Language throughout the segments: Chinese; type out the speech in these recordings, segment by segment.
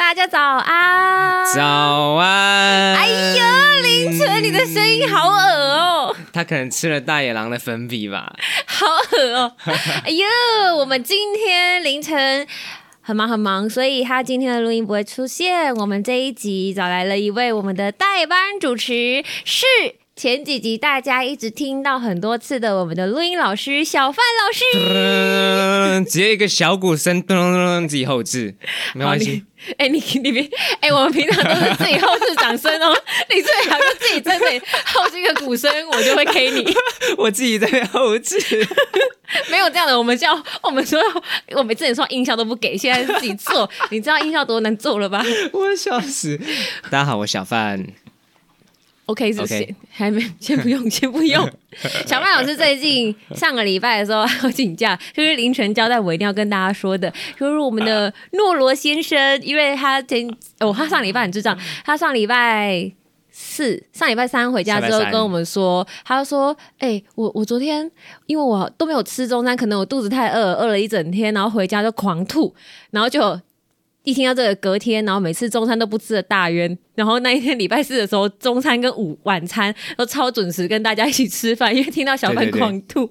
大家早安，早安！哎呀，凌晨你的声音好恶哦，他可能吃了大野狼的粉笔吧，好恶哦。哎呦，我们今天凌晨很忙很忙，所以他今天的录音不会出现。我们这一集找来了一位我们的代班主持，是前几集大家一直听到很多次的我们的录音老师小范老师。直接一个小鼓声，咚咚咚，自己后置，没关系。哎，你你别哎，我们平常都是自己后置掌声哦，你最好就自己在这里后置一个鼓声，我就会 K 你。我自己在后置，没有这样的，我们叫我们说，我们之前说音效都不给，现在是自己做，你知道音效多难做了吧？我笑死！大家好，我小范。OK，是先还没，先不用，先不用。小麦老师最近上个礼拜的时候要请假，就是凌晨交代我一定要跟大家说的，就是我们的诺罗先生，因为他前哦，他上礼拜很智障，他上礼拜四、上礼拜三回家之后跟我们说，他说：“哎，我我昨天因为我都没有吃中餐，可能我肚子太饿，饿了一整天，然后回家就狂吐，然后就。”一听到这个，隔天，然后每次中餐都不吃的大冤，然后那一天礼拜四的时候，中餐跟午晚餐都超准时跟大家一起吃饭，因为听到小范狂吐，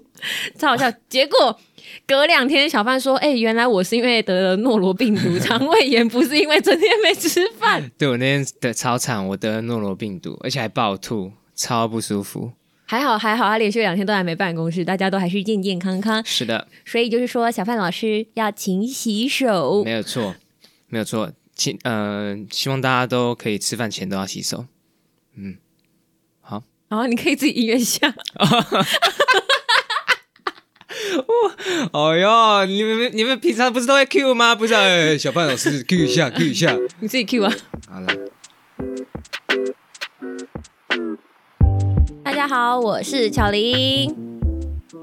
超好笑。结果隔两天，小范说：“哎，原来我是因为得了诺罗病毒，肠胃炎，不是因为整天没吃饭。”对。我那天的超惨，我得了诺罗病毒，而且还暴吐，超不舒服。还好还好，他连续两天都还没办公室，大家都还是健健康康。是的，所以就是说，小范老师要勤洗手，没有错。没有错，请呃，希望大家都可以吃饭前都要洗手。嗯，好，好，你可以自己音乐下。哦哟，你们你们平常不是都会 Q 吗？不是，小范老师 Q 一下，Q 一下，你自己 Q 啊。好了，大家好，我是巧玲。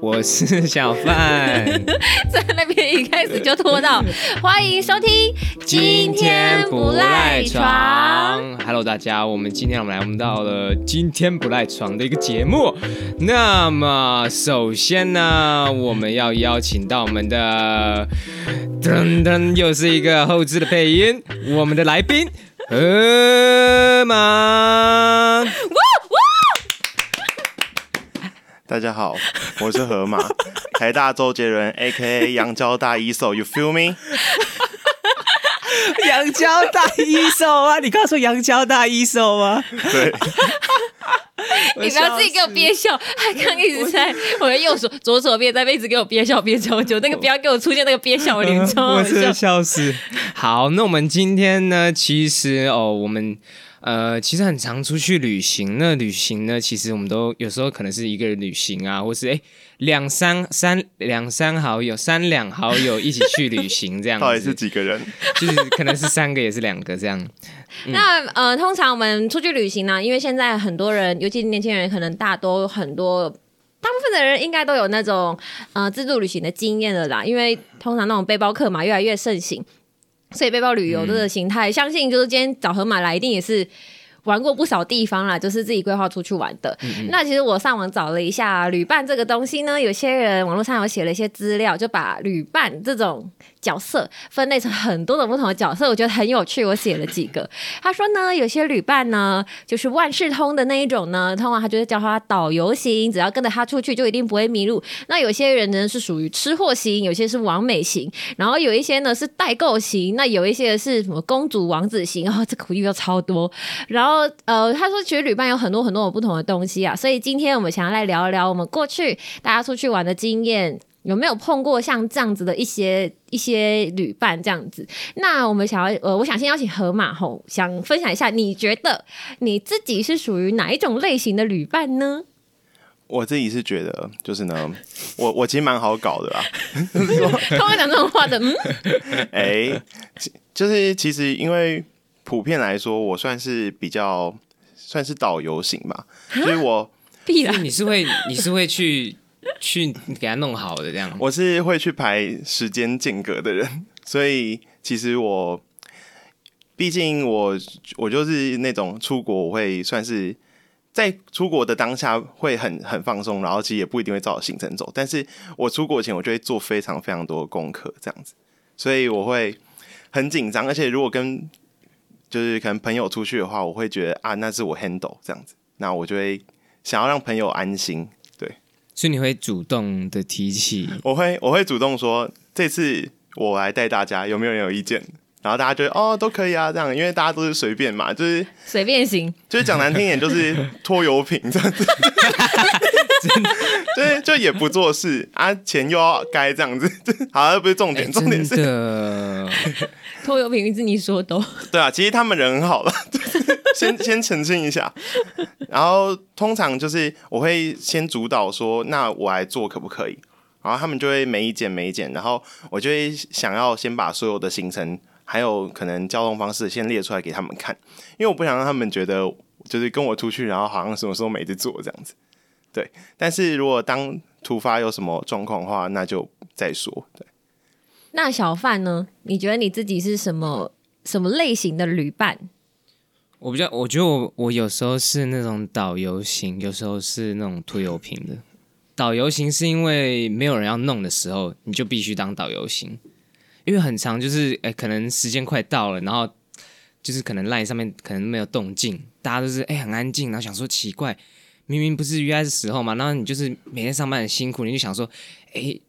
我是小范，在那边一开始就拖到，欢迎收听今天不赖床。Hello，大家，我们今天我们来我们到了今天不赖床的一个节目。那么首先呢，我们要邀请到我们的噔噔，又是一个后置的配音，我们的来宾河马。大家好，我是河马，台大周杰伦，A.K.A. 杨交大一手，You feel me？杨交大一手啊！你刚说杨交大一手吗？对。你不要自己给我憋笑，还刚一直在我的右手、左手边在一直给我憋笑憋超久，那个不要给我出现那个憋笑的脸，我真的笑死。好，那我们今天呢？其实哦，我们。呃，其实很常出去旅行。那旅行呢，其实我们都有时候可能是一个人旅行啊，或是哎两三三两三好友、三两好友一起去旅行这样。到底是几个人？就是可能是三个，也是两个这样。那呃，通常我们出去旅行呢，因为现在很多人，尤其是年轻人，可能大多很多，大部分的人应该都有那种呃自助旅行的经验了啦。因为通常那种背包客嘛，越来越盛行。所以背包旅游这个形态，相信就是今天找河马来，一定也是玩过不少地方啦，就是自己规划出去玩的。那其实我上网找了一下旅伴这个东西呢，有些人网络上有写了一些资料，就把旅伴这种。角色分类成很多种不同的角色，我觉得很有趣。我写了几个。他说呢，有些旅伴呢，就是万事通的那一种呢，通常他就是叫他导游型，只要跟着他出去就一定不会迷路。那有些人呢是属于吃货型，有些是完美型，然后有一些呢是代购型，那有一些是什么公主王子型，然后这苦力又超多。然后呃，他说其实旅伴有很多很多不同的东西啊，所以今天我们想要来聊一聊我们过去大家出去玩的经验。有没有碰过像这样子的一些一些旅伴这样子？那我们想要呃，我想先邀请河马吼，想分享一下，你觉得你自己是属于哪一种类型的旅伴呢？我自己是觉得，就是呢，我我其实蛮好搞的啦。他会讲这种话的，嗯，哎，就是其实因为普遍来说，我算是比较算是导游型吧，所以我必然你是会你是会去。去给他弄好的这样，我是会去排时间间隔的人，所以其实我，毕竟我我就是那种出国我会算是在出国的当下会很很放松，然后其实也不一定会照行程走，但是我出国前我就会做非常非常多的功课这样子，所以我会很紧张，而且如果跟就是可能朋友出去的话，我会觉得啊，那是我 handle 这样子，那我就会想要让朋友安心。对，所以你会主动的提起，我会我会主动说，这次我来带大家，有没有人有意见？然后大家觉得哦都可以啊，这样，因为大家都是随便嘛，就是随便行，就是讲难听一点，就是拖油瓶这样子，对，就也不做事啊，钱又要该这样子，好像不是重点，重点是 拖油瓶是你说的哦，对啊，其实他们人很好了，先 先澄清一下。然后通常就是我会先主导说，那我来做可不可以？然后他们就会没意见没意见，然后我就会想要先把所有的行程还有可能交通方式先列出来给他们看，因为我不想让他们觉得就是跟我出去，然后好像什么时候没得做这样子。对，但是如果当突发有什么状况的话，那就再说。对。那小范呢？你觉得你自己是什么什么类型的旅伴？我比较，我觉得我我有时候是那种导游型，有时候是那种拖油瓶的。导游型是因为没有人要弄的时候，你就必须当导游型，因为很长就是哎，可能时间快到了，然后就是可能 line 上面可能没有动静，大家都是哎很安静，然后想说奇怪，明明不是约的时候嘛，然后你就是每天上班很辛苦，你就想说哎。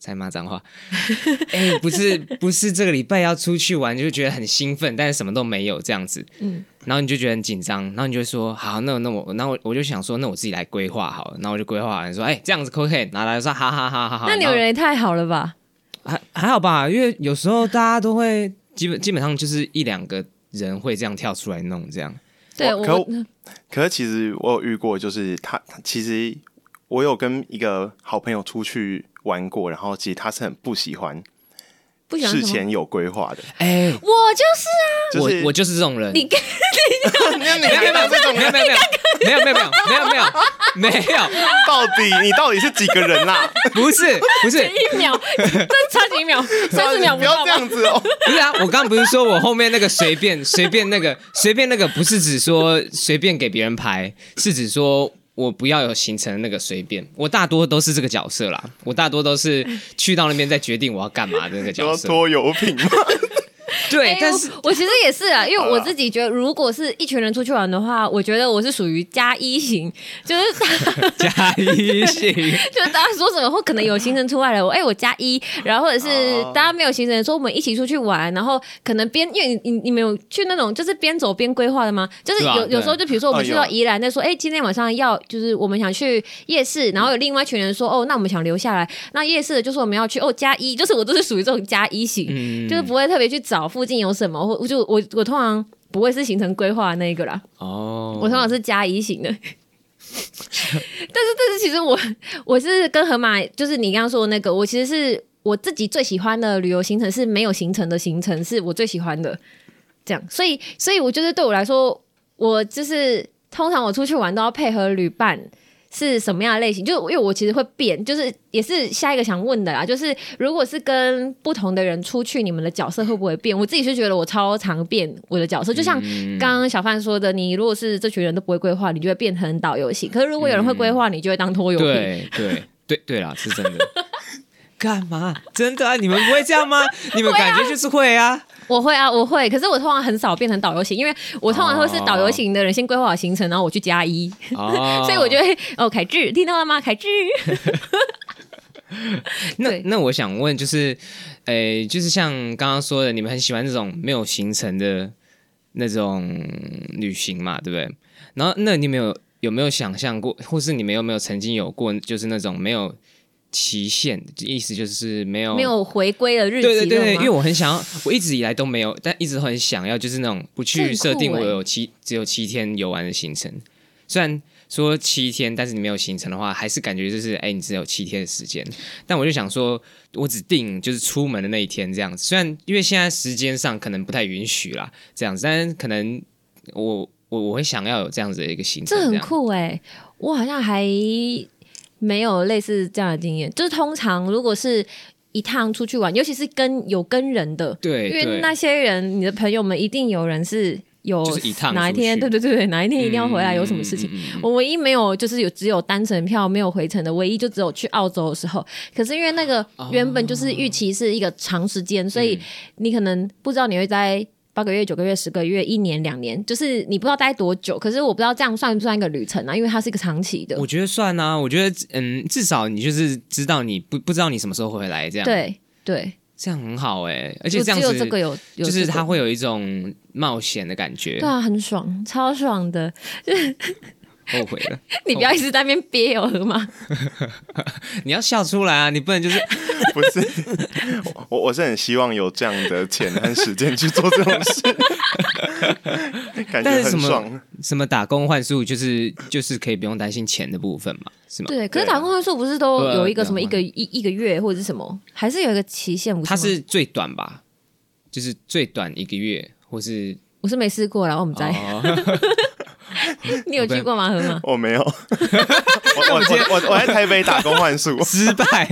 在骂脏话，哎，不是不是这个礼拜要出去玩，就觉得很兴奋，但是什么都没有这样子，嗯，然后你就觉得很紧张，然后你就说好，那那我，那我我就想说，那我自己来规划好了，然后我就规划完说，哎，这样子可不可以？拿来说，哈哈哈哈哈。那你人也太好了吧？还还好吧，因为有时候大家都会基本基本上就是一两个人会这样跳出来弄这样。对，可可是其实我有遇过，就是他其实我有跟一个好朋友出去。玩过，然后其实他是很不喜欢，不喜欢事前有规划的。哎，我就是啊，我我就是这种人。你跟你没有没有没有这种没有没有没有没有没有没有没有没有没有，到底你到底是几个人啦？不是不是一秒，真差几秒，三十秒不要这样子哦。不是啊，我刚刚不是说我后面那个随便随便那个随便那个不是指说随便给别人拍，是指说。我不要有形成那个随便，我大多都是这个角色啦。我大多都是去到那边再决定我要干嘛的那个角色。拖油瓶吗？对，但是我其实也是啊，因为我自己觉得，如果是一群人出去玩的话，我觉得我是属于加一型，就是 加一型，就是大家说什么或可能有行程出来了，我哎我加一，然后或者是大家没有行程，说我们一起出去玩，然后可能边因为你你你们有去那种就是边走边规划的吗？就是有有时候就比如说我们去到宜兰，在说哎今天晚上要就是我们想去夜市，然后有另外一群人说哦那我们想留下来，那夜市的就是我们要去哦加一，就是我都是属于这种加一型，就是不会特别去找。附近有什么？我就我我通常不会是行程规划那一个啦。哦，我通常是加一型的。但是但是其实我我是跟河马，就是你刚刚说的那个，我其实是我自己最喜欢的旅游行程是没有行程的行程，是我最喜欢的。这样，所以所以我觉得对我来说，我就是通常我出去玩都要配合旅伴。是什么样的类型？就是因为我其实会变，就是也是下一个想问的啦。就是如果是跟不同的人出去，你们的角色会不会变？我自己是觉得我超常变我的角色。就像刚刚小范说的，你如果是这群人都不会规划，你就会变成导游型；可是如果有人会规划，你就会当拖油瓶。对对对对啦，是真的。干嘛？真的啊？你们不会这样吗？你们感觉就是会啊。我会啊，我会，可是我通常很少变成导游型，因为我通常会是导游型的人先规划好行程，然后我去加一，所以我就会哦，凯志听到了吗？凯志，那那我想问，就是，诶，就是像刚刚说的，你们很喜欢这种没有行程的那种旅行嘛，对不对？然后，那你们有有没有想象过，或是你们有没有曾经有过，就是那种没有？期限意思就是没有没有回归的日期，对对对，因为我很想要，我一直以来都没有，但一直很想要，就是那种不去设定我有七只有七天游玩的行程。虽然说七天，但是你没有行程的话，还是感觉就是哎，你只有七天的时间。但我就想说，我只定就是出门的那一天这样子。虽然因为现在时间上可能不太允许啦，这样子，但可能我我我会想要有这样子的一个行程，这很酷哎，我好像还。没有类似这样的经验，就是通常如果是一趟出去玩，尤其是跟有跟人的，对，因为那些人，你的朋友们一定有人是有一趟哪一天，对对对对，哪一天一定要回来，有什么事情？我唯一没有就是有只有单程票没有回程的，唯一就只有去澳洲的时候。可是因为那个原本就是预期是一个长时间，所以你可能不知道你会在。八个月、九个月、十个月、一年、两年，就是你不知道待多久。可是我不知道这样算不算一个旅程啊？因为它是一个长期的我。觉得算啊，我觉得嗯，至少你就是知道你不不知道你什么时候会回来，这样对对，这样很好哎、而而且这样子只有这个有，有就是这个它会有一种冒险的感觉对，啊，很爽，超爽的。后悔了，你不要一直在那边憋有喝吗？你要笑出来啊，你不能就是不是，我我是很希望有这样的钱和时间去做这种事，感觉但是什么很爽。什么打工换宿，就是就是可以不用担心钱的部分嘛，是吗？对，可是打工换宿不是都有一个什么一个一一个月或者是什么，还是有一个期限？它是最短吧，就是最短一个月，或是我是没试过啦，我们在。哦，你有去过吗？河马？我没有，我我我在台北打工换宿，失败，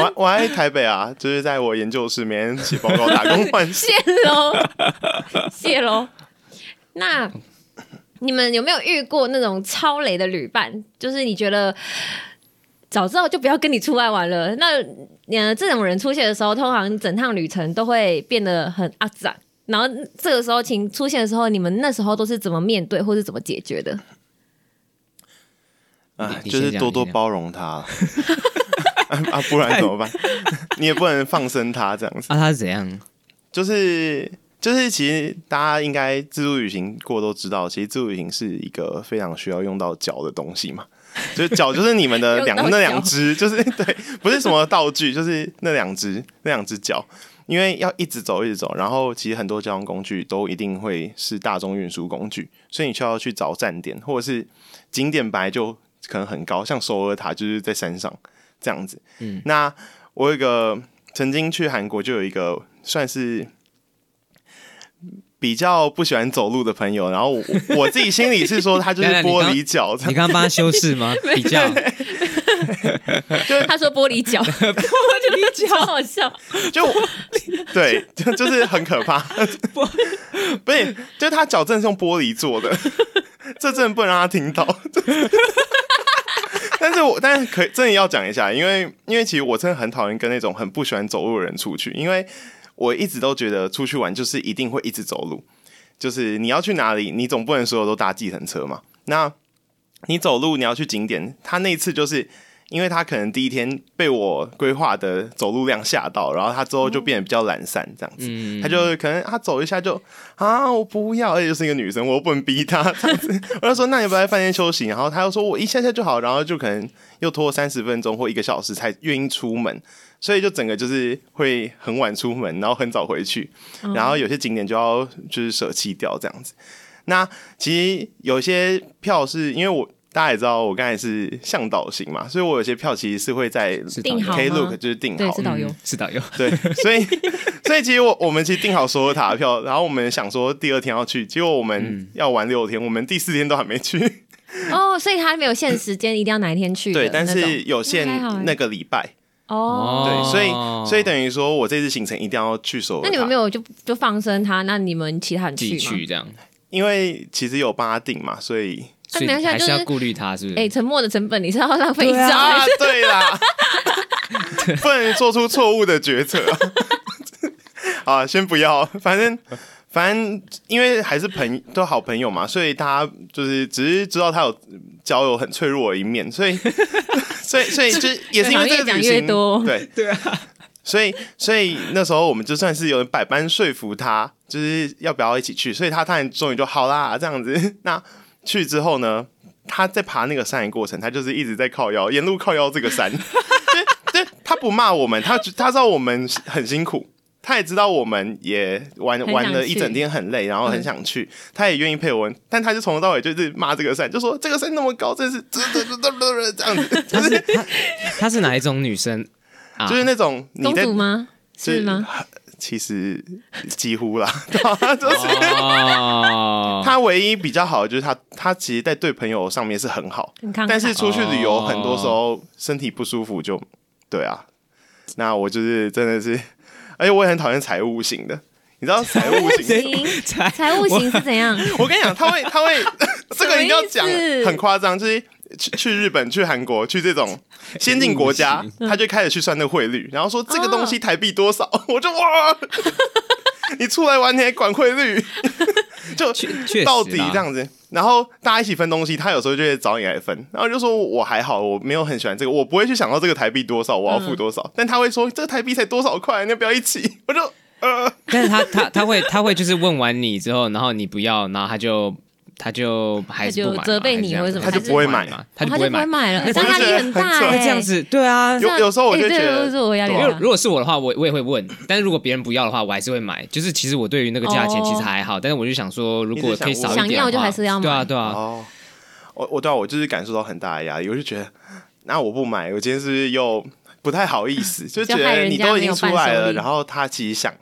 我我在台北啊，就是在我研究室每天写报告打工换宿。谢喽，谢喽。那你们有没有遇过那种超雷的旅伴？就是你觉得早知道就不要跟你出来玩了。那呃，这种人出现的时候，通常整趟旅程都会变得很阿杂。然后这个时候情出现的时候，你们那时候都是怎么面对，或是怎么解决的？啊，就是多多包容他 啊，啊不然怎么办？你也不能放生他这样子。啊，他是怎样？就是就是，其实大家应该自助旅行过都知道，其实自助旅行是一个非常需要用到脚的东西嘛。就是脚，就是你们的两那两脚只，就是对，不是什么道具，就是那两只那两只脚，因为要一直走一直走，然后其实很多交通工具都一定会是大众运输工具，所以你需要去找站点，或者是景点本来就可能很高，像首尔塔就是在山上这样子。嗯，那我有一个曾经去韩国就有一个算是比较不喜欢走路的朋友，然后我我自己心里是说他就是 玻璃脚，你刚刚帮他修饰吗？比较 他说玻璃脚，玻璃脚好笑。就对，就就是很可怕。不是，就他脚真的是用玻璃做的，这真的不能让他听到。但是我但是可以真的要讲一下，因为因为其实我真的很讨厌跟那种很不喜欢走路的人出去，因为我一直都觉得出去玩就是一定会一直走路，就是你要去哪里，你总不能所有都搭计程车嘛。那你走路，你要去景点，他那一次就是因为他可能第一天被我规划的走路量吓到，然后他之后就变得比较懒散这样子。嗯他就可能他走一下就啊，我不要，而且就是一个女生，我又不能逼她这样子。我就说那你要不要在饭店休息？然后他又说我一下下就好，然后就可能又拖三十分钟或一个小时才愿意出门，所以就整个就是会很晚出门，然后很早回去，然后有些景点就要就是舍弃掉这样子。那其实有些票是因为我大家也知道，我刚才是向导型嘛，所以我有些票其实是会在 Klook 就是订对，好的。是导游。嗯是导游，对，所以 所以其实我我们其实订好所有塔的票，然后我们想说第二天要去，结果我们要玩六天，我们第四天都还没去。哦，所以他没有限时间，一定要哪一天去对，但是有限那个礼拜，哦。对，所以所以等于说我这次行程一定要去所有。那你们没有就就放生他？那你们其他人自己去吗？去这样，因为其实有帮他订嘛，所以所以没关系啊就是还是要顾虑他，是不是？哎、沉默的成本你是要浪费一张、啊，对啦，不能做出错误的决策啊。啊，先不要，反正反正因为还是朋都好朋友嘛，所以大家就是只是知道他有交友很脆弱的一面，所以 所以所以就也是因为这个越讲旅行，越多对对啊。所以，所以那时候我们就算是有百般说服他，就是要不要一起去，所以他当然终于就好啦，这样子。那去之后呢，他在爬那个山的过程，他就是一直在靠腰，沿路靠腰这个山。对对，他不骂我们，他他知道我们很辛苦，他也知道我们也玩玩了一整天很累，然后很想去，他也愿意陪我们，但他就从头到尾就是骂这个山，就说这个山那么高，真是这这这这这样子，他是他他是哪一种女生啊？就是那种你公在主吗？是吗？？其实几乎啦，对吧就是哦，他唯一比较好的就是他，他其实在对朋友上面是很好，但是出去旅游哦很多时候身体不舒服就，对啊，那我就是真的是，而且我也很讨厌财务型的，你知道财务型，财务型？是？怎样？我跟你讲，他会他会 这个一定要讲很夸张，就是去去日本、去韩国、去这种先进国家，他就开始去算那个汇率，然后说这个东西台币多少，我就哇，你出来玩你还管汇率，就确确实到底这样子。然后大家一起分东西，他有时候就会找你来分，然后就说我还好，我没有很喜欢这个，我不会去想到这个台币多少，我要付多少，但他会说这个台币才多少块，你要不要一起？我就呃，但是他他他会他会就是问完你之后，然后你不要，然后他就他就还是不买嘛他就责备你或者什么他就不会买嘛，他就不会买。买了，我就但压力很大这样子，对啊，有有时候我就觉得我压力因为如果是我的话，我我也会问，但是如果别人不要的话，我还是会买。就是其实我对于那个价钱哦其实还好，但是我就想说，如果可以少一点想要就还是要买对啊对啊，哦，我我对啊，我就是感受到很大的压力，我就觉得那我不买，我今天是不是又不太好意思？就觉得你都已经出来了，然后他其实想，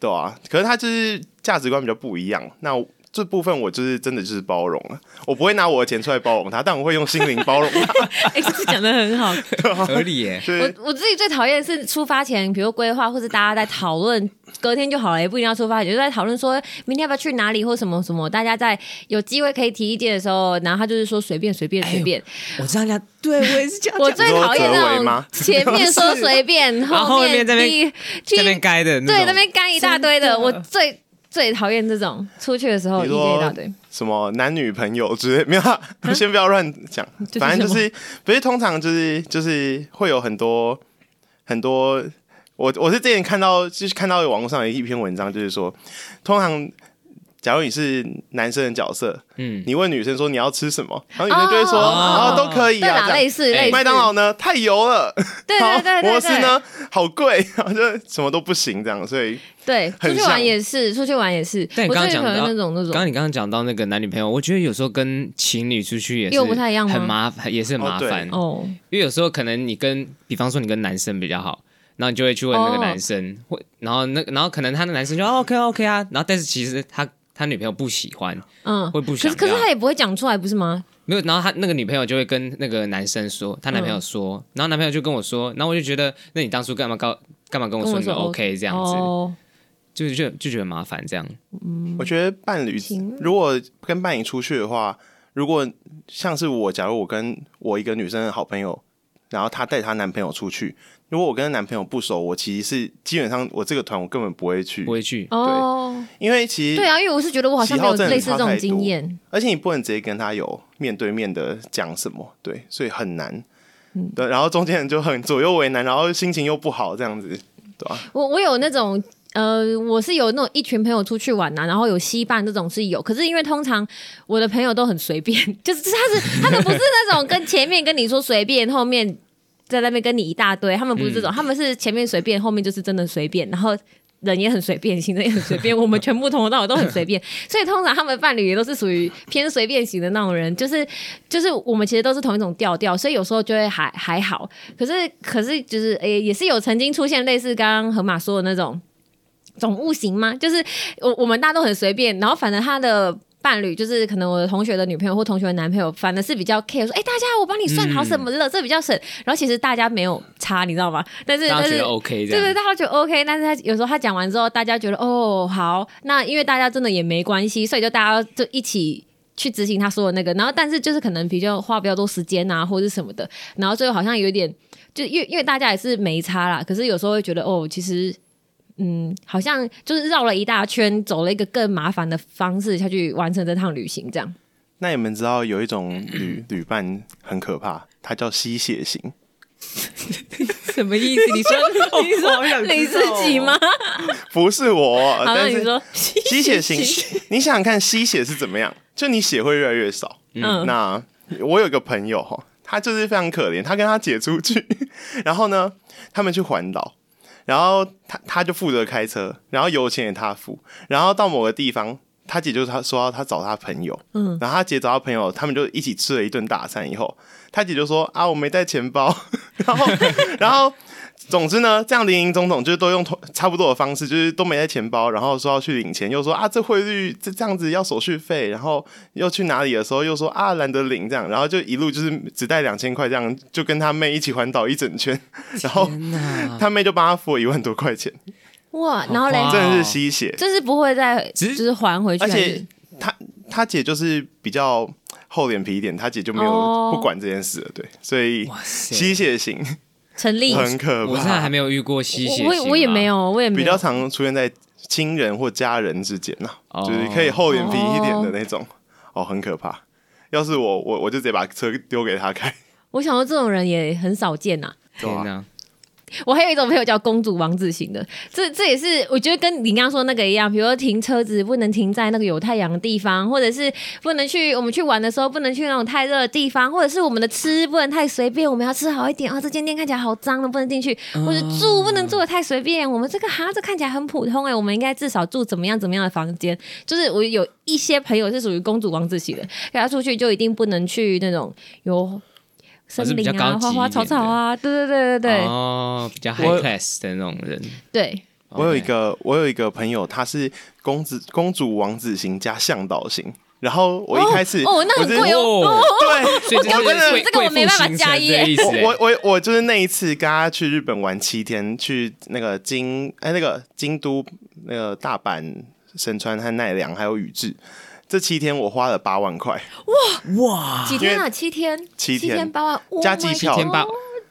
对啊，可是他就是价值观比较不一样，那。这部分我就是真的就是包容了，我不会拿我的钱出来包容他，但我会用心灵包容他。哎，这讲的很好。合理耶。我我自己最讨厌是出发前，比如规划或是大家在讨论，隔天就好了，也不一定要出发前，就在讨论说明天要不要去哪里或什么什么。大家在有机会可以提意见的时候，然后他就是说随便随便随便。我这样讲，对我也是这样我最讨厌那种前面说随便，后后面面在那边这边去该的对那边干一大堆的，的我最最讨厌这种出去的时候一大堆。什么男女朋友之类，没有啊，先不要乱讲，反正就是不是通常就是就是会有很多很多，我我是之前看到就是看到网络上有一篇文章，就是说通常。假如你是男生的角色，嗯，你问女生说你要吃什么，然后女生就会说哦。啊都可以，啊，类似哎类似。麦当劳呢？太油了，对对 对对对，摩斯呢？好贵，然后就什么都不行这样，所以对，出很去玩像也是，出去玩也是。但你我刚刚讲到那种那种，刚刚你刚刚讲到那个男女朋友，我觉得有时候跟情侣出去也是又不太一样很麻烦，也是很麻烦。哦，因为有时候可能你跟，比方说你跟男生比较好，然后你就会去问那个哦。男生，会，然后那然后可能他的男生就、哦、OK OK 啊，然后但是其实他他女朋友不喜欢，嗯，会不想可是可是他也不会讲出来，不是吗？没有，然后他那个女朋友就会跟那个男生说，他男朋友说，然后男朋友就跟我说，然后我就觉得，那你当初干嘛告干嘛跟我说你 OK 这样子，哦，就就就觉得麻烦这样。嗯。我觉得伴侣如果跟伴侣出去的话，如果像是我，假如我跟我一个女生的好朋友，然后她带她男朋友出去，如果我跟男朋友不熟，我其实是基本上我这个团我根本不会去。不，会去，哦，因为其实对啊，因为我是觉得我好像没有喜好真的类似这种经验。而且你不能直接跟他有面对面的讲什么，对，所以很难。嗯。对，然后中间人就很左右为难，然后心情又不好，这样子，对吧、我我有那种。呃，我是有那种一群朋友出去玩呐、然后有稀饭这种是有，可是因为通常我的朋友都很随便，就是他是他们不是那种跟前面跟你说随便，后面在那边跟你一大堆，他们不是这种，他们是前面随便，后面就是真的随便，然后人也很随便，行程也很随便，我们全部从头到尾都很随便，所以通常他们伴侣也都是属于偏随便型的那种人，就是就是我们其实都是同一种调调，所以有时候就会还还好，可是可是就是诶、也是有曾经出现类似刚刚河马说的那种。总务型吗？就是我我们大家都很随便，然后反正他的伴侣就是可能我的同学的女朋友或同学的男朋友，反而是比较 care 说，哎、大家我帮你算好什么了，这比较省。然后其实大家没有差，你知道吗？但是但是 OK 对对，大家觉得 OK，但是他有时候他讲完之后，大家觉得哦好，那因为大家真的也没关系，所以就大家就一起去执行他说的那个，然后但是就是可能比较花比较多时间啊，或者是什么的，然后最后好像有一点，就因为因为大家也是没差啦，可是有时候会觉得哦，其实。嗯，好像就是绕了一大圈，走了一个更麻烦的方式下去完成这趟旅行，这样。那你们知道有一种旅 旅伴很可怕，它叫吸血型。什么意思？你说 你说你自己吗？不是我，好，那但是你说吸血型，你想想看，吸血是怎么样？就你血会越来越少。嗯那我有个朋友哈，他就是非常可怜，他跟他姐出去，然后呢，他们去环岛，然后他他就负责开车，然后油钱也他付，然后到某个地方。他姐就他说他找他朋友，嗯，然后他姐找他朋友，他们就一起吃了一顿大餐。以后他姐就说啊，我没带钱包，然后然后总之呢，这样林林总总就是都用同差不多的方式，就是都没带钱包，然后说要去领钱，又说啊这汇率这这样子要手续费，然后又去哪里的时候又说啊懒得领这样，然后就一路就是只带两千块这样，就跟他妹一起环岛一整圈，然后，他妹就帮他付了一万多块钱，哇，然后嘞？哇，真的是吸血，就是不会再只就是还回去，而且他他姐就是比较厚脸皮一点，他姐就没有哦。不管这件事了，对，所以，吸血型成立。很可怕，我现在还没有遇过吸血啊我我也没，有，我也没有。比较常出现在亲人或家人之间呐、哦就是可以厚脸皮一点的那种，哦，很可怕。要是我，我我就直接把车丢给他开。我想说这种人也很少见呐、对啊天哪！我还有一种朋友叫公主王子型的，这这也是我觉得跟你刚刚说那个一样，比如说停车子不能停在那个有太阳的地方，或者是不能去我们去玩的时候不能去那种太热的地方，或者是我们的吃不能太随便，我们要吃好一点啊。这间店看起来好脏的，不能进去，或者住不能住的太随便。我们这个哈这看起来很普通哎、我们应该至少住怎么样怎么样的房间。就是我有一些朋友是属于公主王子型的，跟他出去就一定不能去那种有。森是比较林啊，花花草草啊，对对对对对、哦，比较 high class 的那种人。对，我有一个，我有一个朋友，他是公子公主王子型加向导型。然后我一开始，哦，那很我哦。哦，对，我真的是这个我没办法加一耶我我我就是那一次跟他去日本玩七天，去那个京哎那个京都那个大阪、神川和奈良还有宇治，这七天我花了八万块，哇哇，几天啊？七天，七天。天八万，加机票。七天八，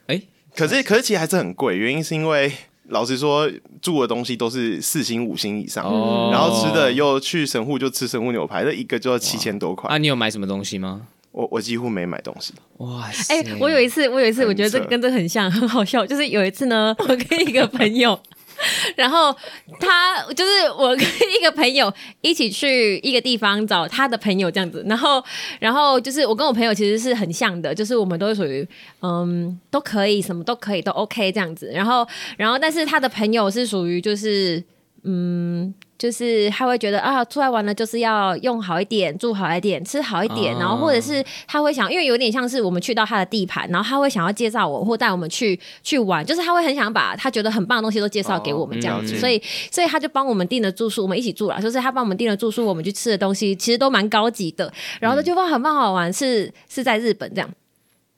哎，可是可是其实还是很贵，原因是因为老实说住的东西都是四星五星以上，哦。然后吃的又去神户就吃神户牛排，这一个就要七千多块，啊，你有买什么东西吗？我我几乎没买东西，哇塞，哎、我有一次，我有一次，我觉得这跟这很像，很好笑。就是有一次呢，我跟一个朋友，然后他就是我跟一个朋友一起去一个地方找他的朋友这样子，然后然后就是我跟我朋友其实是很像的，就是我们都是属于嗯都可以，什么都可以，都 OK 这样子。然后然后但是他的朋友是属于就是嗯。就是他会觉得啊，出来玩了就是要用好一点，住好一点，吃好一点，哦然后或者是他会想，因为有点像是我们去到他的地盘，然后他会想要介绍我或带我们去去玩，就是他会很想把他觉得很棒的东西都介绍给我们这样子，哦嗯所以所以他就帮我们订了住宿，我们一起住了，就是他帮我们订了住宿，我们去吃的东西其实都蛮高级的，然后他就说很棒好玩，是是在日本这样。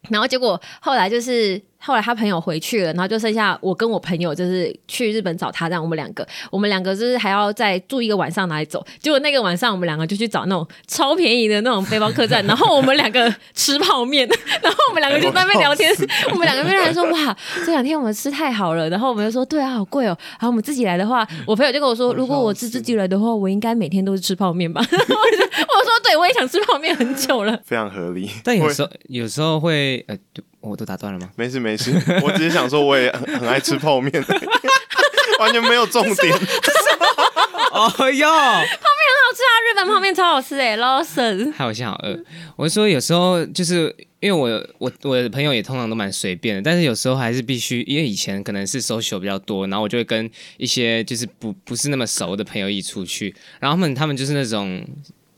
然后结果后来就是后来他朋友回去了，然后就剩下我跟我朋友就是去日本找他，这样我们两个，我们两个就是还要再住一个晚上哪里走。结果那个晚上我们两个就去找那种超便宜的那种背包客栈，然后我们两个 吃泡面，然后我们两个就在那边聊天，我们两个边来说哇，这两天我们吃太好了，然后我们就说对啊，好贵哦。然后我们自己来的话，我朋友就跟我说，如果我是自己来的话，我应该每天都是吃泡面吧。我就 我说对，我也想吃泡面很久了。非常合理。但有我时候有时候会呃，对我都打断了吗？没事没事，我只是想说我也很很爱吃泡面，完全没有重点。哦哟，好吃啊！日本泡面超好吃哎，Lawson。害我现在好饿。我是说有时候就是因为我我我的朋友也通常都蛮随便的，但是有时候还是必须，因为以前可能是 social 比较多，然后我就会跟一些就是不不是那么熟的朋友一起出去，然后他们他们就是那种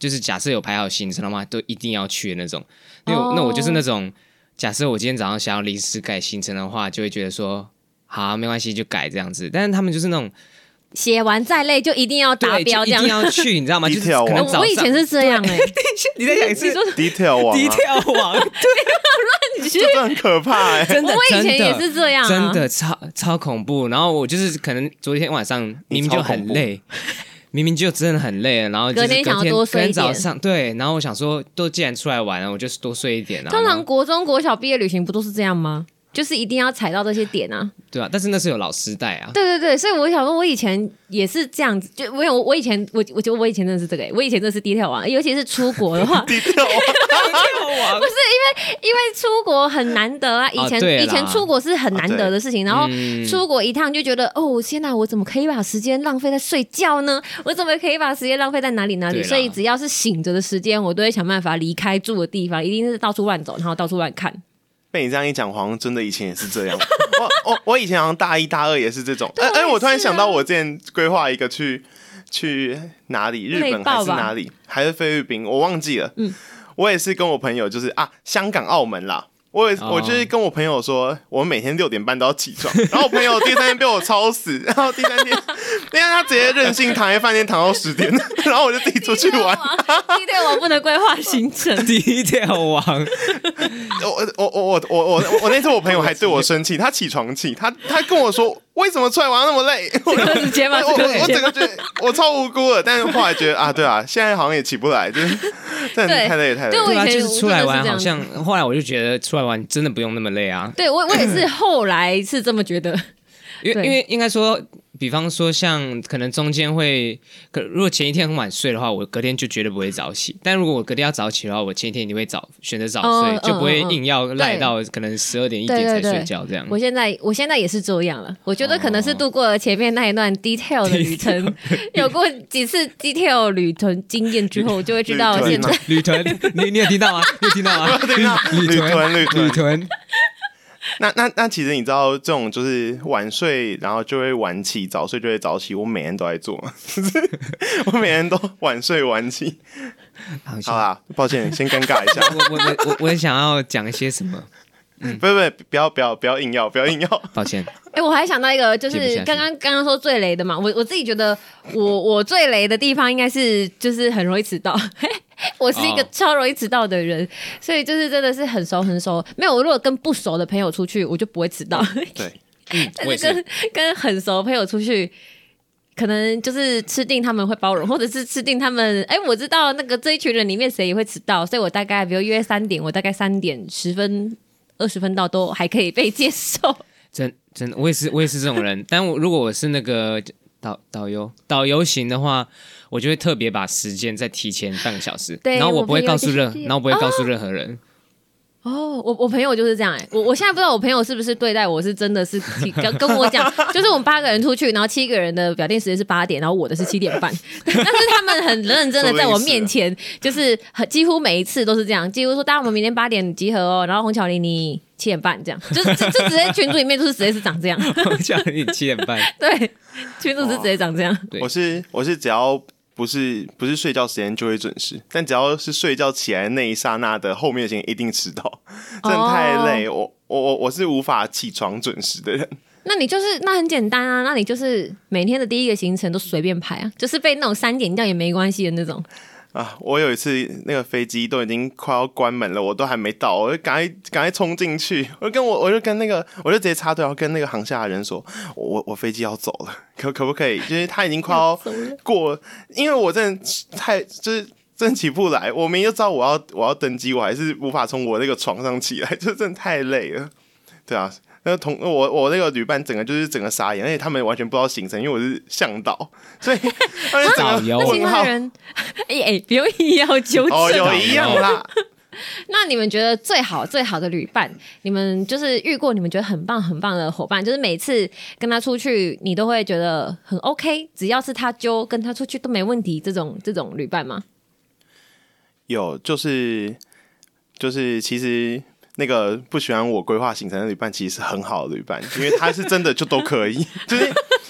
就是假设有排好行程的话，都一定要去的那种。因为我、哦那我就是那种假设我今天早上想要临时改行程的话，就会觉得说好、啊、没关系就改这样子，但是他们就是那种写完再累就一定要达对标，这样一定。要去，你知道吗？就是 Detail 王可能我以前是这样哎、你在讲一次 detail 王、低啊，调王。你是这真的很可怕哎、真的，我以前真的也是这样啊真的超超恐怖。然后我就是可能昨天晚上明明就很累，明明就真的很累了，然后隔天想要多睡一点早上对，然后我想说，都既然出来玩了，我就是多睡一点啊。通常国中、国小毕业旅行不都是这样吗？就是一定要踩到这些点啊！对啊，但是那是有老师带啊。对对对，所以我想说，我以前也是这样子，就我有我以前我我觉得我以前真的是这个、欸，我以前真的是低调玩，尤其是出国的话，不是因为因为出国很难得啊，以前、以前出国是很难得的事情，然后嗯出国一趟就觉得哦天哪，我怎么可以把时间浪费在睡觉呢？我怎么可以把时间浪费在哪里哪里？所以只要是醒着的时间，我都会想办法离开住的地方，一定是到处乱走，然后到处乱看。被你这样一讲，好像真的以前也是这样。我我 我以前好像大一大二也是这种。哎哎，对我突然想到，我之前规划一个去去哪里，日本还是哪里，还是菲律宾，我忘记了。嗯我也是跟我朋友，就是啊，香港、澳门啦。我也、哦。我就是跟我朋友说，我们每天六点半都要起床，然后我朋友第三天被我吵死，然后第三天，因为他直接任性躺在饭店躺到十点，然后我就自己出去玩。低调王不能规划行程，低调王，我我我我我我我那次我朋友还对我生气，他起床气，他他跟我说为什么出来玩那么累？我？我整个？觉得我超无辜的，但是后来觉得啊，对啊，现在好像也起不来，就是 真的对太累太累对。啊，以前就是出来玩，我真的好是这样像后来我就觉得出来玩真的不用那么累啊。对我我也是后来是这么觉得，对 因为因为应该说，比方说像可能中间会，可如果前一天很晚睡的话，我隔天就绝对不会早起。但如果我隔天要早起的话，我前一天一定会早选择早睡，就不会硬要赖到可能十二点一点才睡觉这样。我现在我现在也是这样了，我觉得可能是度过了前面那一段 detail 的旅程，有过几次 detail 旅程经验之后，我就会知道旅现在。旅团，你你有听到吗？你有听到吗？听到。旅旅团旅团。旅团，那那那其实你知道这种就是晚睡，然后就会晚起，早睡就会早起。我每天都在做 我每天都晚睡晚起。好好啦，抱歉，先尴尬一下。我我我我想要讲一些什么，不是不，不要不要不要硬要，不要硬要。抱歉，哎、我还想到一个，就是刚刚刚刚说最雷的嘛，我我自己觉得我我最雷的地方应该是就是很容易迟到，我是一个哦。超容易迟到的人，所以就是真的是很熟很熟，没有我如果跟不熟的朋友出去，我就不会迟到，对，但是跟是，跟很熟的朋友出去。可能就是吃定他们会包容，或者是吃定他们。哎、我知道那个这一群人里面谁也会迟到，所以我大概比如约三点，我大概三点十分、二十分到都还可以被接受。真真的，我也是我也是这种人。但我如果我是那个导导游导游型的话，我就会特别把时间再提前半个小时，对然后我不会告诉任，然后不会告诉任何人。哦，我我朋友就是这样哎、我我现在不知道我朋友是不是对待我是真的是跟跟我讲，就是我们八个人出去，然后七个人的表定时间是八点，然后我的是七点半，但是他们很认真的在我面前，就是很几乎每一次都是这样，几乎说大家我们明天八点集合哦，然后红巧玲你七点半这样，就就就直接群组里面就是直接是长这样，我叫你七点半，对，群组是直接长这样，对。我是我是只要不是不是睡觉时间就会准时，但只要是睡觉起来那一刹那的后面的时间一定迟到，真的太累。我我我我是无法起床准时的人。那你就是那很简单啊，那你就是每天的第一个行程都随便排啊，就是被那种三点掉也没关系的那种。啊！我有一次那个飞机都已经快要关门了，我都还没到，我就赶快赶快冲进去，我就跟我我就跟那个我就直接插队，然后跟那个航下的人说，我我我飞机要走了，可可不可以？就是他已经快要 过，因为我真的太就是。真起不来，我明明就知道我要我要登机，我还是无法从我那个床上起来，就真的太累了。对啊，那个同我我那个旅伴整个就是整个傻眼，而且他们完全不知道行程，因为我是向导，所以 而且整个问号。人，哎哎，不用硬要纠正。哦，有一样啦。那你们觉得最好最好的旅伴，你们就是遇过你们觉得很棒很棒的伙伴，就是每次跟他出去，你都会觉得很 OK，只要是他揪跟他出去都没问题，这种这种旅伴吗？有，就是就是，其实那个不喜欢我规划行程的旅伴，其实是很好的旅伴，因为他是真的就都可以，就是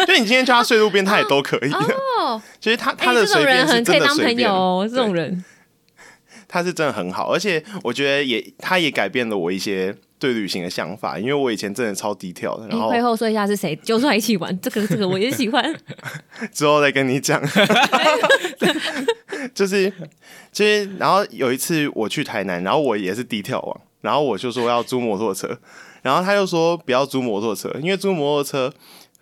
就你今天叫他睡路边，他也都可以。哦，其实他哎、他的这种随便是人很可以当朋真的随便友哦，这种人。他是真的很好，而且我觉得也他也改变了我一些对旅行的想法，因为我以前真的超低调的，然后你会后说一下是谁揪出来一起玩？这个这个我也喜欢。之后再跟你讲。就是就是，然后有一次我去台南，然后我也是低调王，然后我就说要租摩托车，然后他又说不要租摩托车，因为租摩托车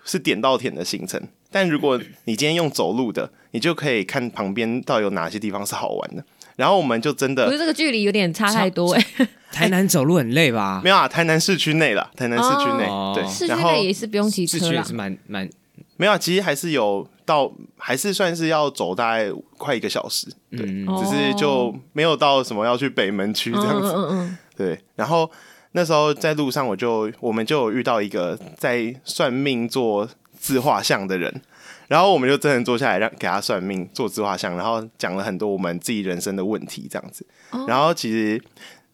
是点到点的行程，但如果你今天用走路的，你就可以看旁边到底有哪些地方是好玩的。然后我们就真的不是这个距离有点差太多哎、台南走路很累吧？没有啊，台南市区内了，台南市区内、哦。对，市区然后内也是不用骑车啦。市区也是。蛮蛮，没有啊，其实还是有到，还是算是要走大概快一个小时，对，只是就没有到什么要去北门区这样子，嗯嗯嗯对。然后那时候在路上，我就我们就有遇到一个在算命做自画像的人，然后我们就真的坐下来让给他算命做自画像，然后讲了很多我们自己人生的问题这样子。哦然后其实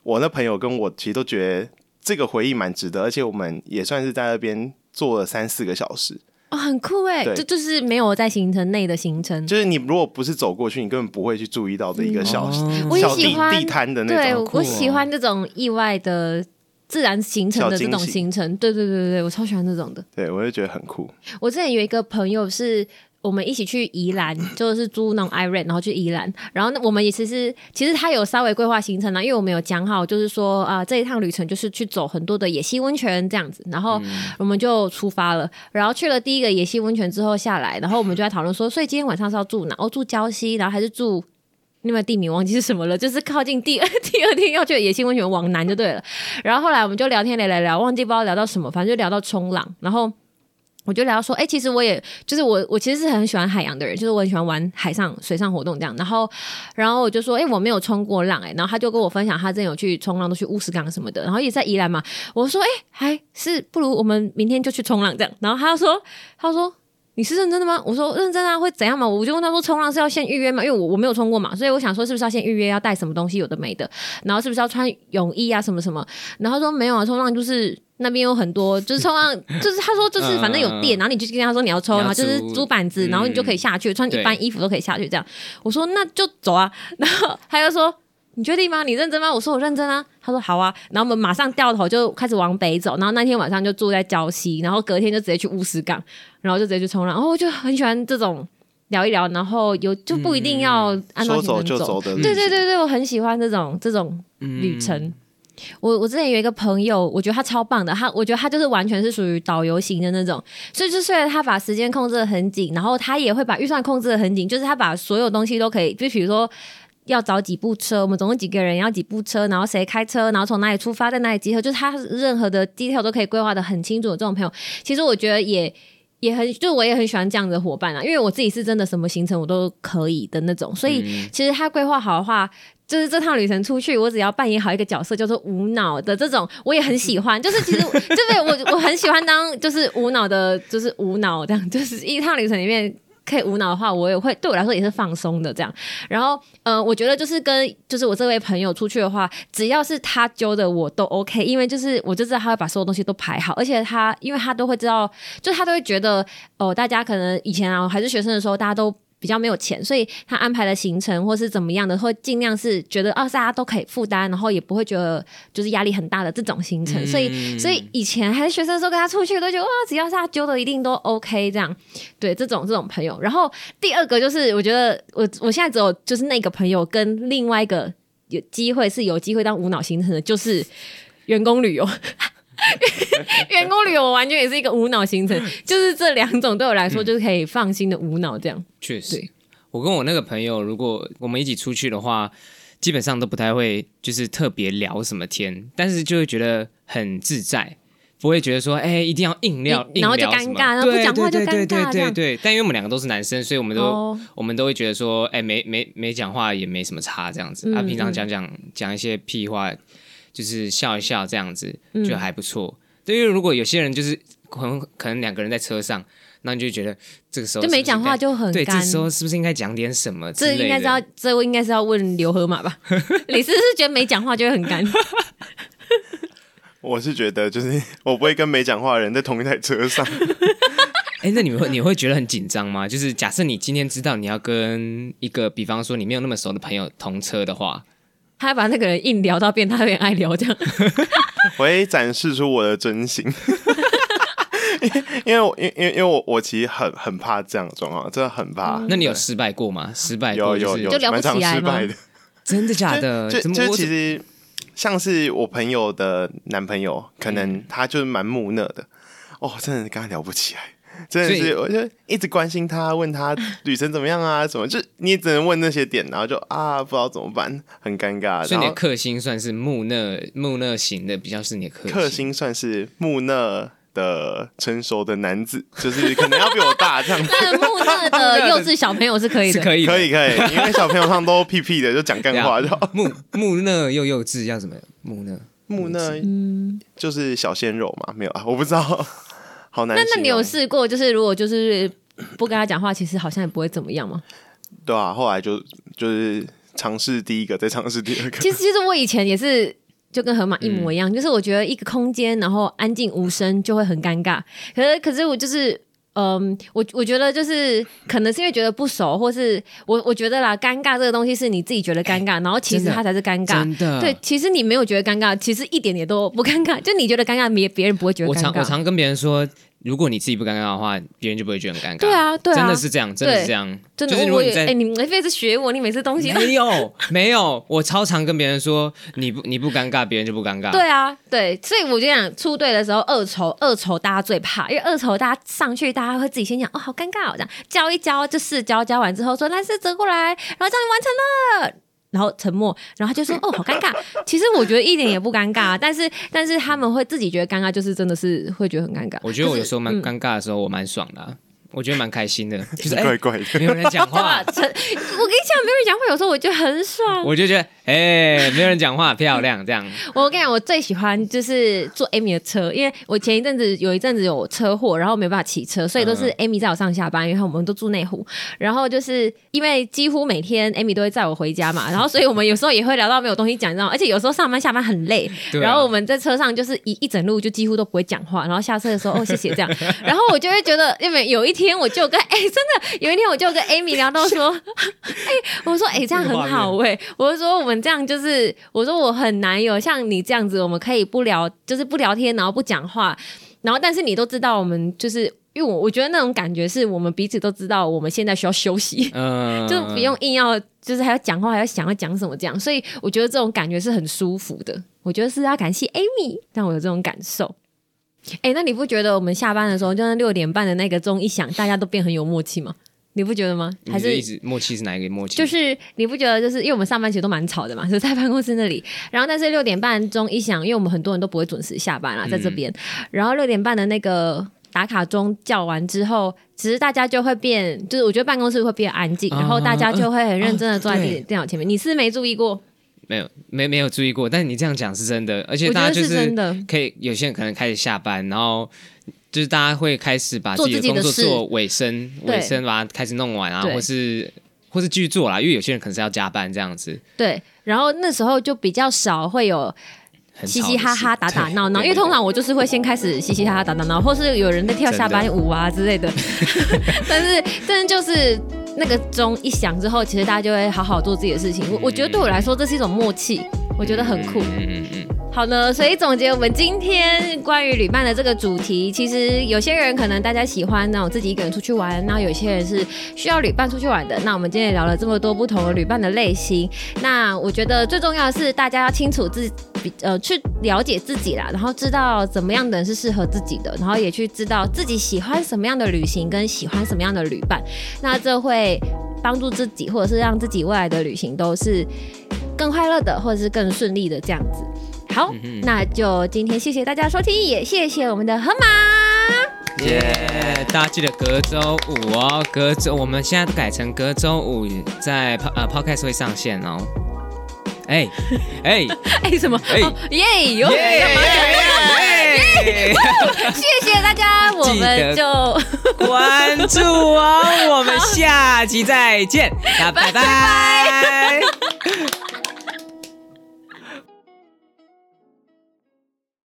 我那朋友跟我其实都觉得这个回忆蛮值得，而且我们也算是在那边坐了三四个小时。哦，很酷哎，对这就是没有在行程内的行程。就是你如果不是走过去，你根本不会去注意到的一个小、哦我也小地喜欢地摊的那对，种。我喜欢这种意外的自然形成的这种行程。对对对对对，我超喜欢这种的。对，我就觉得很酷。我之前有一个朋友是。我们一起去宜兰，就是租那种 i r e n 然后去宜兰，然后呢，我们也其实其实他有稍微规划行程啦，因为我们有讲好，就是说啊、这一趟旅程就是去走很多的野溪温泉这样子，然后我们就出发了，然后去了第一个野溪温泉之后下来，然后我们就在讨论说，所以今天晚上是要住哪？哦，住礁溪，然后还是住另外地名忘记是什么了，就是靠近第二 第二天要去的野溪温泉往南就对了。然后后来我们就聊天聊聊聊，忘记不知道聊到什么，反正就聊到冲浪，然后。我就聊说，哎、其实我也就是我，我其实是很喜欢海洋的人，就是我很喜欢玩海上水上活动这样。然后，然后我就说，哎、我没有冲过浪、哎，然后他就跟我分享他真有去冲浪，都去乌石港什么的，然后也在宜兰嘛。我说，哎、还是不如我们明天就去冲浪这样。然后他说，他说。你是认真的吗？我说认真啊，会怎样嘛？我就问他说，冲浪是要先预约吗？因为我我没有冲过嘛，所以我想说是不是要先预约，要带什么东西，有的没的，然后是不是要穿泳衣啊，什么什么？然后他说没有啊，冲浪就是那边有很多，就是冲浪，就是他说就是反正有店，然后你就跟他说你要抽，你要然后就是租租板子，嗯然后你就可以下去，穿一般衣服都可以下去这样。我说那就走啊，然后他又说。你确定吗？你认真吗？我说我认真啊。他说好啊，然后我们马上掉头就开始往北走，然后那天晚上就住在礁溪，然后隔天就直接去乌石港，然后就直接去冲浪。然后我就很喜欢这种聊一聊，然后有就不一定要按照行程就走的，对对对对，我很喜欢这种这种旅程。我我之前有一个朋友，我觉得他超棒的，他我觉得他就是完全是属于导游型的那种，所以就虽然他把时间控制的很紧，然后他也会把预算控制的很紧，就是他把所有东西都可以，就比如说。要找几部车，我们总共几个人，要几部车，然后谁开车，然后从哪里出发，在哪里集合，就是他任何的 detail 都可以规划的很清楚的这种朋友，其实我觉得也也很，就我也很喜欢这样的伙伴啊，因为我自己是真的什么行程我都可以的那种，所以其实他规划好的话。就是这趟旅程出去，我只要扮演好一个角色，叫做无脑的这种，我也很喜欢。就是其实，就是我我很喜欢当就是无脑的，就是无脑这样，就是一趟旅程里面可以无脑的话，我也会对我来说也是放松的这样。然后，嗯，我觉得就是跟就是我这位朋友出去的话，只要是他揪的我都 OK，因为就是我就知道他会把所有东西都排好，而且他因为他都会知道，就他都会觉得哦，大家可能以前啊还是学生的时候，大家都。比较没有钱，所以他安排的行程或是怎么样的，会尽量是觉得哦，大家都可以负担，然后也不会觉得就是压力很大的这种行程。所以，所以以前还是学生的时候跟他出去，都觉得哇，只要是他揪的，一定都 OK 这样。对，这种这种朋友。然后第二个就是，我觉得我我现在只有就是那个朋友跟另外一个有机会是有机会当无脑行程的，就是员工旅游。员工旅游完全也是一个无脑行程，就是这两种对我来说就是可以放心的无脑这样。确实，我跟我那个朋友，如果我们一起出去的话，基本上都不太会就是特别聊什么天，但是就会觉得很自在。不会觉得说，哎、一定要硬聊，然后就尴尬然后不讲话就尴尬这样对对对。但因为我们两个都是男生，所以我们都、哦我们都会觉得说，哎、没没没讲话也没什么差这样子。嗯啊，平常嗯讲讲讲一些屁话，就是笑一笑这样子，嗯就还不错。对，因为如果有些人就是可能可能两个人在车上，那你就觉得这个时候就没讲话就很干这。时候是不是应该讲点什么？这应该是要，这应该是要问刘河马吧？李斯是觉得没讲话就会很干，我是觉得就是我不会跟没讲话的人在同一台车上，哎，那你会你会觉得很紧张吗？就是假设你今天知道你要跟一个，比方说你没有那么熟的朋友同车的话，他把那个人硬聊到变他有点爱聊这样。我会展示出我的真心。因为因因为因为因为我我其实很很怕这样的状况，真的很怕。那你有失败过吗？失败有有有就聊不蛮常起来吗失败的。真的假的？就就怎么我其实像是我朋友的男朋友，可能嗯他就是蛮木讷的，哦，真的跟他聊不起来。真的是，我就一直关心他，问他 旅程怎么样啊，什么，就你也只能问那些点，然后就啊，不知道怎么办，很尴尬。所以你的然后克星算是木讷木讷型的，比较是你的克克星算是木讷的成熟的男子，就是可能要比我大这样子。但木讷的幼稚小朋友是可以的，是可以可以可以，因为小朋友上都屁屁的，就讲干话就好。木木讷又幼稚，要怎么木讷？木讷嗯，就是小鲜肉嘛，没有啊，我不知道，好难。那那你有试过，就是如果就是不跟他讲话，其实好像也不会怎么样吗？对啊，后来就就是尝试第一个，再尝试第二个。其实其实我以前也是。就跟河马一模一样，就是我觉得一个空间，然后安静无声就会很尴尬。可是可是我就是，嗯，我我觉得就是可能是因为觉得不熟，或是我我觉得啦，尴尬这个东西是你自己觉得尴尬，然后其实他才是尴尬。真的对，其实你没有觉得尴尬，其实一点点都不尴尬。就你觉得尴尬，别别人不会觉得我尴尬。常我常跟别人说，如果你自己不尴尬的话，别人就不会觉得很尴尬。对啊对啊真的是这样，真的是对这样。真的，就是如果哎、你们非是学我，你每次东西都没有 没有，我超常跟别人说，你不你不尴尬，别人就不尴尬。对啊，对，所以我就想出队的时候，二丑二丑大家最怕，因为二丑大家上去，大家会自己先讲哦，好尴尬哦，这样教一教就试教，教完之后说来是折过来，然后这样完成了。然后沉默，然后他就说：“哦，好尴尬。”其实我觉得一点也不尴尬，但是但是他们会自己觉得尴尬，就是真的是会觉得很尴尬。我觉得我有时候蛮嗯尴尬的时候，我蛮爽的啊、我觉得蛮开心的，就是哎、怪怪的。没有人讲话，成，我跟你讲，没有人讲话，有时候我觉得很爽。我就觉得哎、没有人讲话，漂亮这样。我跟你讲，我最喜欢就是坐 Amy 的车，因为我前一阵子有一阵子有车祸，然后没办法骑车，所以都是 Amy 载我上下班，因为我们都住内湖。然后就是因为几乎每天 Amy 都会载我回家嘛，然后所以我们有时候也会聊到没有东西讲，你知道吗？而且有时候上班下班很累，然后我们在车上就是一一整路就几乎都不会讲话，然后下车的时候哦谢谢这样，然后我就会觉得，因为有一天我就跟 哎、真的有一天我就跟 Amy 聊到说，哎、我说哎、这样很好哎、我就说我们这样就是，我说我很难有像你这样子，我们可以不聊，就是不聊天，然后不讲话，然后但是你都知道我们就是。因为我我觉得那种感觉是我们彼此都知道，我们现在需要休息，嗯，就不用硬要，就是还要讲话，还要想要讲什么这样，所以我觉得这种感觉是很舒服的。我觉得是要感谢 Amy 让我有这种感受。哎、那你不觉得我们下班的时候，就是六点半的那个钟一响，大家都变很有默契吗？你不觉得吗？还是一直默契是哪一个默契？就是你不觉得，就是因为我们上班其实都蛮吵的嘛，就在办公室那里。然后但是六点半钟一响，因为我们很多人都不会准时下班啦，在这边。然后六点半的那个打卡钟叫完之后，其实大家就会变，就是我觉得办公室会变安静，啊然后大家就会很认真的坐在电脑前面。你是没注意过？没有没没有注意过，但是你这样讲是真的，而且大家就是。可以，有些人可能开始下班，然后就是大家会开始把做自己的工作做尾声，尾声把它开始弄完啊，或是或是继续做啦，因为有些人可能是要加班这样子，对，然后那时候就比较少会有嘻嘻哈哈、打打闹闹，因为通常我就是会先开始嘻嘻哈哈、打打闹，或是有人在跳下班舞啊之类的。但是，但是就是那个钟一响之后，其实大家就会好好做自己的事情。我我觉得对我来说，这是一种默契，我觉得很酷。嗯嗯嗯好呢，所以总结我们今天关于旅伴的这个主题，其实有些人可能大家喜欢那种自己一个人出去玩，那有些人是需要旅伴出去玩的。那我们今天也聊了这么多不同的旅伴的类型，那我觉得最重要的是大家要清楚自呃，去了解自己啦，然后知道怎么样的人是适合自己的，然后也去知道自己喜欢什么样的旅行跟喜欢什么样的旅伴，那这会帮助自己，或者是让自己未来的旅行都是更快乐的，或者是更顺利的这样子。好，那就今天谢谢大家收听，也谢谢我们的河马。耶大家记得隔周五哦，隔周我们现在改成隔周五在呃 podcast 会上线哦。哎哎 哎，什么？哎哦耶！有耶耶耶！谢谢大家，我们就关注哦，我们 下期再见，那拜拜。